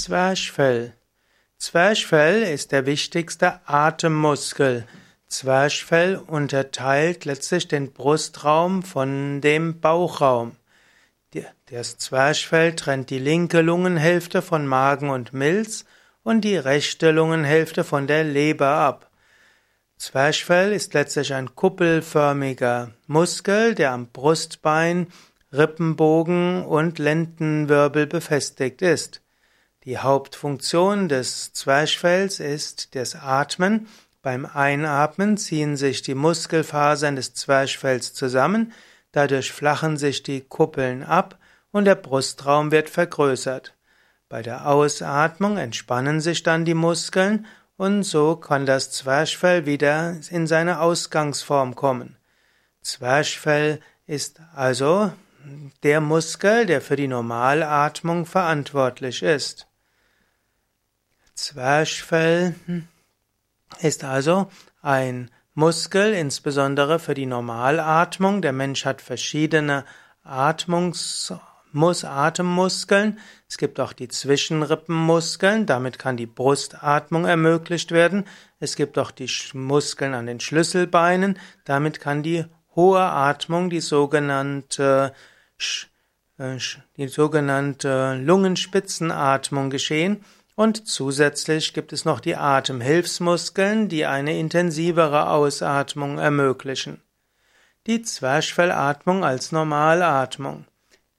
Zwerchfell. Zwerchfell ist der wichtigste Atemmuskel. Zwerchfell unterteilt letztlich den Brustraum von dem Bauchraum. Das Zwerchfell trennt die linke Lungenhälfte von Magen und Milz und die rechte Lungenhälfte von der Leber ab. Zwerchfell ist letztlich ein kuppelförmiger Muskel, der am Brustbein, Rippenbogen und Lendenwirbel befestigt ist. Die Hauptfunktion des Zwerchfells ist das Atmen. Beim Einatmen ziehen sich die Muskelfasern des Zwerchfells zusammen, dadurch flachen sich die Kuppeln ab und der Brustraum wird vergrößert. Bei der Ausatmung entspannen sich dann die Muskeln und so kann das Zwerchfell wieder in seine Ausgangsform kommen. Zwerchfell ist also der Muskel, der für die Normalatmung verantwortlich ist. Zwerchfell ist also ein Muskel, insbesondere für die Normalatmung. Der Mensch hat verschiedene Atmungs Atemmuskeln. Es gibt auch die Zwischenrippenmuskeln, damit kann die Brustatmung ermöglicht werden. Es gibt auch die Muskeln an den Schlüsselbeinen, damit kann die hohe Atmung, die sogenannte äh, die sogenannte Lungenspitzenatmung geschehen. Und zusätzlich gibt es noch die Atemhilfsmuskeln, die eine intensivere Ausatmung ermöglichen. Die Zwerchfellatmung als Normalatmung.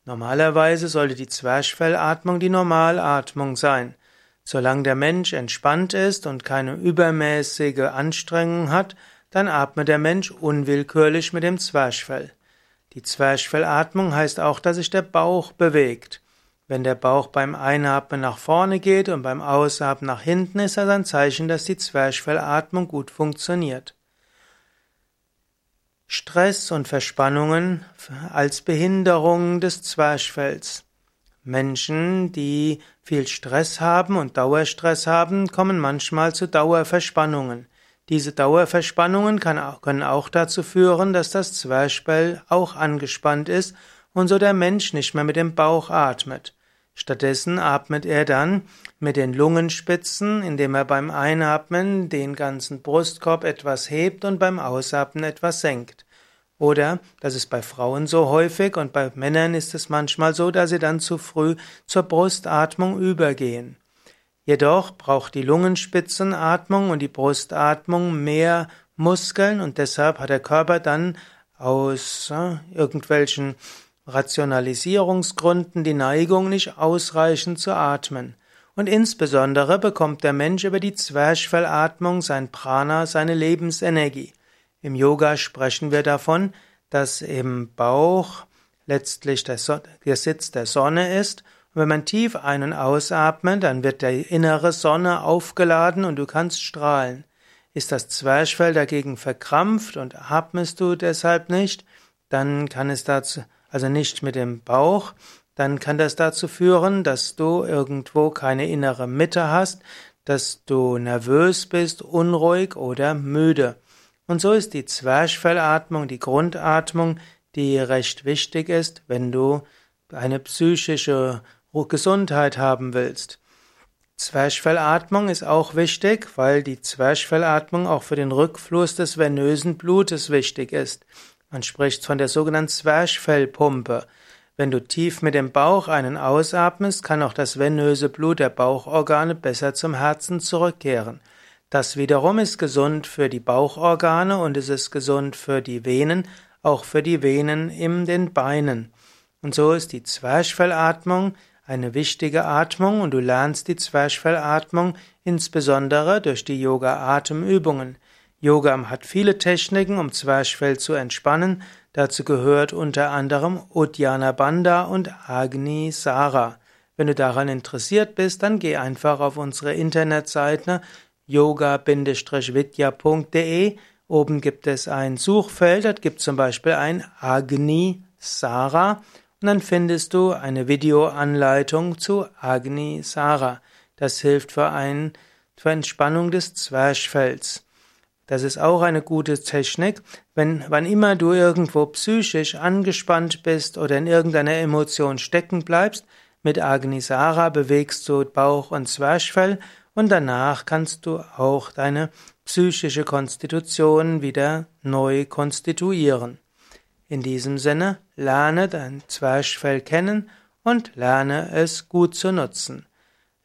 Normalerweise sollte die Zwerchfellatmung die Normalatmung sein. Solange der Mensch entspannt ist und keine übermäßige Anstrengung hat, dann atmet der Mensch unwillkürlich mit dem Zwerchfell. Die Zwerchfellatmung heißt auch, dass sich der Bauch bewegt. Wenn der Bauch beim Einatmen nach vorne geht und beim Ausatmen nach hinten, ist das ein Zeichen, dass die Zwerchfellatmung gut funktioniert. Stress und Verspannungen als Behinderung des Zwerchfells. Menschen, die viel Stress haben und Dauerstress haben, kommen manchmal zu Dauerverspannungen. Diese Dauerverspannungen können auch dazu führen, dass das Zwerchfell auch angespannt ist und so der Mensch nicht mehr mit dem Bauch atmet. Stattdessen atmet er dann mit den Lungenspitzen, indem er beim Einatmen den ganzen Brustkorb etwas hebt und beim Ausatmen etwas senkt. Oder, das ist bei Frauen so häufig und bei Männern ist es manchmal so, dass sie dann zu früh zur Brustatmung übergehen. Jedoch braucht die Lungenspitzenatmung und die Brustatmung mehr Muskeln und deshalb hat der Körper dann aus äh, irgendwelchen Rationalisierungsgründen die Neigung, nicht ausreichend zu atmen. Und insbesondere bekommt der Mensch über die Zwerchfellatmung sein Prana, seine Lebensenergie. Im Yoga sprechen wir davon, dass im Bauch letztlich der, so der Sitz der Sonne ist. Und wenn man tief ein- und ausatmet, dann wird die innere Sonne aufgeladen und du kannst strahlen. Ist das Zwerchfell dagegen verkrampft und atmest du deshalb nicht, dann kann es dazu also nicht mit dem Bauch, dann kann das dazu führen, dass du irgendwo keine innere Mitte hast, dass du nervös bist, unruhig oder müde. Und so ist die Zwerchfellatmung die Grundatmung, die recht wichtig ist, wenn du eine psychische Gesundheit haben willst. Zwerchfellatmung ist auch wichtig, weil die Zwerchfellatmung auch für den Rückfluss des venösen Blutes wichtig ist. Man spricht von der sogenannten Zwerchfellpumpe. Wenn du tief mit dem Bauch einen ausatmest, kann auch das venöse Blut der Bauchorgane besser zum Herzen zurückkehren. Das wiederum ist gesund für die Bauchorgane und es ist gesund für die Venen, auch für die Venen in den Beinen. Und so ist die Zwerchfellatmung eine wichtige Atmung und du lernst die Zwerchfellatmung insbesondere durch die Yoga-Atemübungen. Yoga hat viele Techniken, um Zwerchfell zu entspannen. Dazu gehört unter anderem Uddiyana Bandha und Agni Sara. Wenn du daran interessiert bist, dann geh einfach auf unsere Internetseite yoga-vidya.de. Oben gibt es ein Suchfeld, dort gibt es zum Beispiel ein Agni Sara und dann findest du eine Videoanleitung zu Agni Sara. Das hilft für, ein, für Entspannung des Zwerchfells. Das ist auch eine gute Technik. Wenn, wann immer du irgendwo psychisch angespannt bist oder in irgendeiner Emotion stecken bleibst, Mit Agnisara bewegst du Bauch und Zwerchfell und danach kannst du auch deine psychische Konstitution wieder neu konstituieren. In diesem Sinne, lerne dein Zwerchfell kennen und lerne es gut zu nutzen.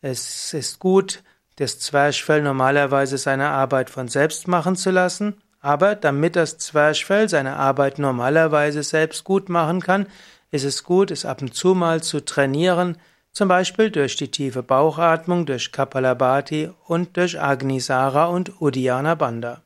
Es ist gut, das Zwerchfell normalerweise seine Arbeit von selbst machen zu lassen, aber damit das Zwerchfell seine Arbeit normalerweise selbst gut machen kann, ist es gut, es ab und zu mal zu trainieren, zum Beispiel durch die tiefe Bauchatmung, durch Kapalabhati und durch Agnisara und Uddiyana Bandha.